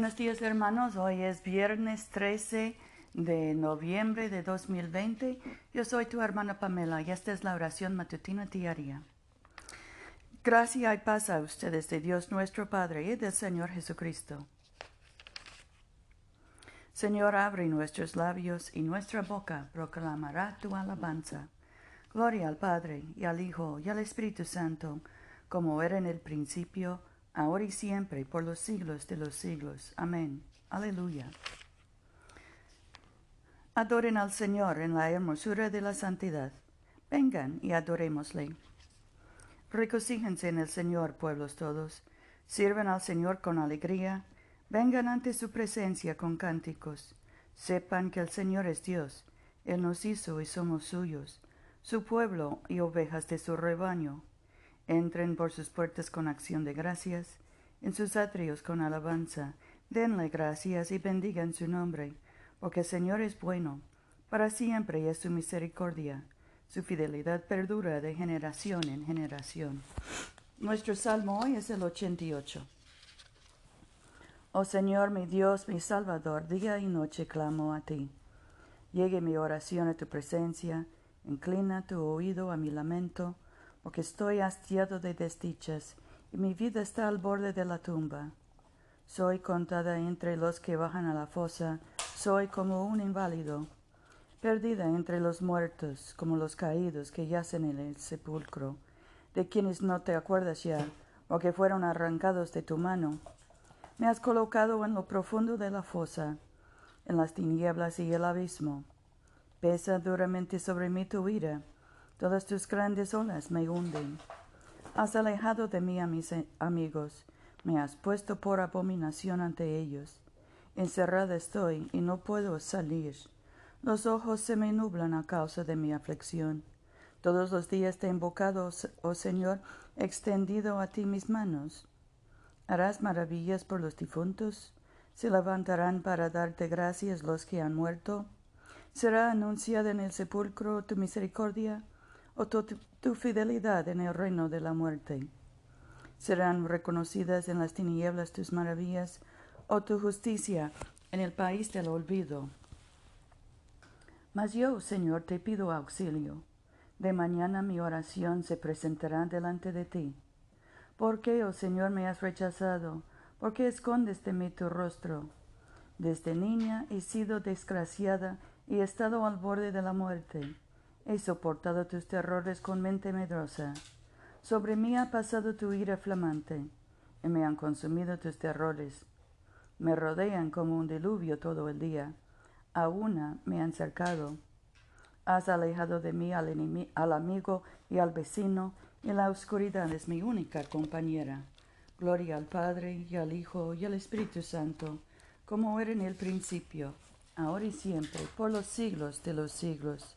Buenos días hermanos, hoy es viernes 13 de noviembre de 2020. Yo soy tu hermana Pamela y esta es la oración matutina diaria. Gracia y paz a ustedes de Dios nuestro Padre y del Señor Jesucristo. Señor, abre nuestros labios y nuestra boca proclamará tu alabanza. Gloria al Padre y al Hijo y al Espíritu Santo, como era en el principio, ahora y siempre, por los siglos de los siglos. Amén. Aleluya. Adoren al Señor en la hermosura de la santidad. Vengan y adorémosle. Recocíjense en el Señor, pueblos todos. Sirvan al Señor con alegría. Vengan ante su presencia con cánticos. Sepan que el Señor es Dios. Él nos hizo y somos suyos, su pueblo y ovejas de su rebaño. Entren por sus puertas con acción de gracias, en sus atrios con alabanza. Denle gracias y bendigan su nombre, porque el Señor es bueno, para siempre es su misericordia. Su fidelidad perdura de generación en generación. Nuestro salmo hoy es el 88. Oh Señor, mi Dios, mi Salvador, día y noche clamo a ti. Llegue mi oración a tu presencia, inclina tu oído a mi lamento, porque estoy hastiado de desdichas, y mi vida está al borde de la tumba. Soy contada entre los que bajan a la fosa, soy como un inválido, perdida entre los muertos, como los caídos que yacen en el sepulcro, de quienes no te acuerdas ya, o que fueron arrancados de tu mano. Me has colocado en lo profundo de la fosa, en las tinieblas y el abismo. Pesa duramente sobre mí tu ira, Todas tus grandes olas me hunden. Has alejado de mí a mis amigos, me has puesto por abominación ante ellos. Encerrada estoy y no puedo salir. Los ojos se me nublan a causa de mi aflicción. Todos los días te he invocado, oh Señor, extendido a ti mis manos. ¿Harás maravillas por los difuntos? ¿Se levantarán para darte gracias los que han muerto? ¿Será anunciada en el sepulcro tu misericordia? O tu, fidelidad en el reino de la muerte. Serán reconocidas en las tinieblas tus maravillas, o tu justicia en el país del olvido. Mas yo, Señor, te pido auxilio. De mañana mi oración se presentará delante de ti. ¿Por qué, oh Señor, me has rechazado? ¿Por qué escondes de mí tu rostro? Desde niña he sido desgraciada y he estado al borde de la muerte. He soportado tus terrores con mente medrosa. Sobre mí ha pasado tu ira flamante, y me han consumido tus terrores. Me rodean como un diluvio todo el día. A una me han cercado. Has alejado de mí al, al amigo y al vecino, y la oscuridad es mi única compañera. Gloria al Padre, y al Hijo, y al Espíritu Santo, como era en el principio, ahora y siempre, por los siglos de los siglos.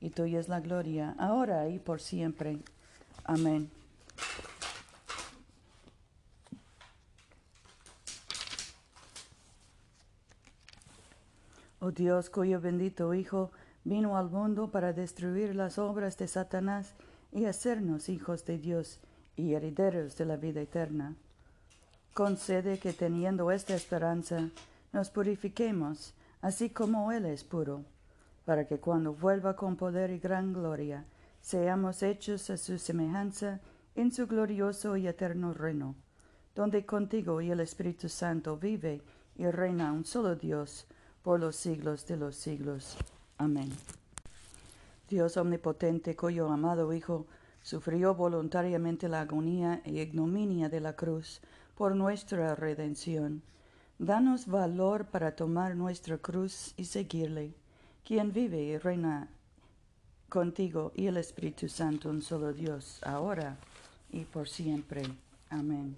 y tuya es la gloria, ahora y por siempre. Amén. Oh Dios, cuyo bendito Hijo vino al mundo para destruir las obras de Satanás y hacernos hijos de Dios y herederos de la vida eterna. Concede que teniendo esta esperanza nos purifiquemos, así como Él es puro para que cuando vuelva con poder y gran gloria, seamos hechos a su semejanza en su glorioso y eterno reino, donde contigo y el Espíritu Santo vive y reina un solo Dios por los siglos de los siglos. Amén. Dios omnipotente, cuyo amado Hijo sufrió voluntariamente la agonía y ignominia de la cruz por nuestra redención, danos valor para tomar nuestra cruz y seguirle quien vive y reina contigo y el Espíritu Santo, un solo Dios, ahora y por siempre. Amén.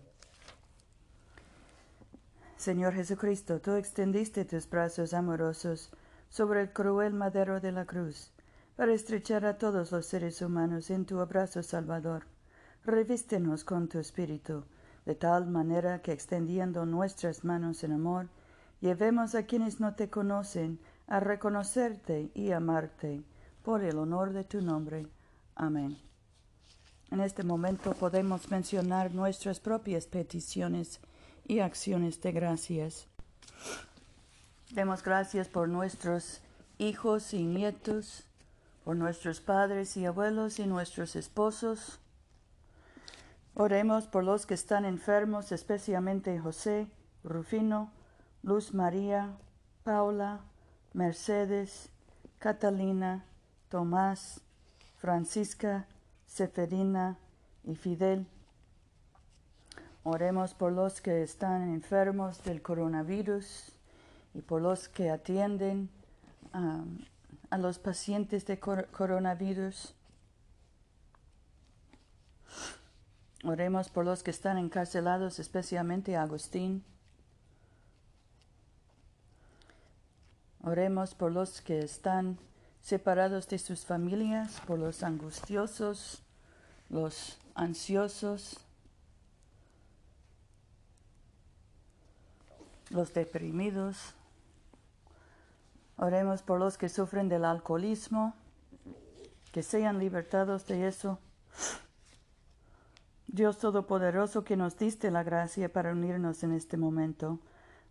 Señor Jesucristo, tú extendiste tus brazos amorosos sobre el cruel madero de la cruz, para estrechar a todos los seres humanos en tu abrazo salvador. Revístenos con tu espíritu, de tal manera que extendiendo nuestras manos en amor, llevemos a quienes no te conocen a reconocerte y amarte, por el honor de tu nombre. Amén. En este momento podemos mencionar nuestras propias peticiones y acciones de gracias. Demos gracias por nuestros hijos y nietos, por nuestros padres y abuelos y nuestros esposos. Oremos por los que están enfermos, especialmente José, Rufino, Luz María, Paula, Mercedes, Catalina, Tomás, Francisca, Seferina y Fidel. Oremos por los que están enfermos del coronavirus y por los que atienden a los pacientes de coronavirus. Oremos por los que están encarcelados, especialmente Agustín. Oremos por los que están separados de sus familias, por los angustiosos, los ansiosos, los deprimidos. Oremos por los que sufren del alcoholismo, que sean libertados de eso. Dios Todopoderoso que nos diste la gracia para unirnos en este momento,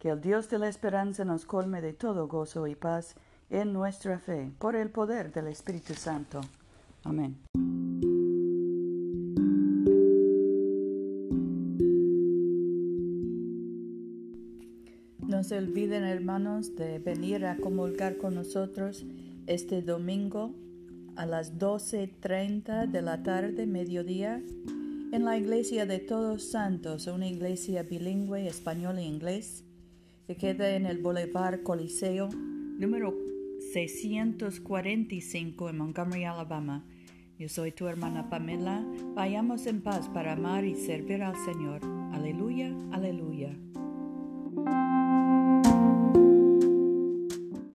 Que el Dios de la esperanza nos colme de todo gozo y paz en nuestra fe, por el poder del Espíritu Santo. Amén. No se olviden, hermanos, de venir a comulgar con nosotros este domingo a las 12.30 de la tarde, mediodía, en la iglesia de Todos Santos, una iglesia bilingüe español e inglés, que queda en el Boulevard Coliseo, número 645 en Montgomery, Alabama. Yo soy tu hermana Pamela. Vayamos en paz para amar y servir al Señor. Aleluya, aleluya.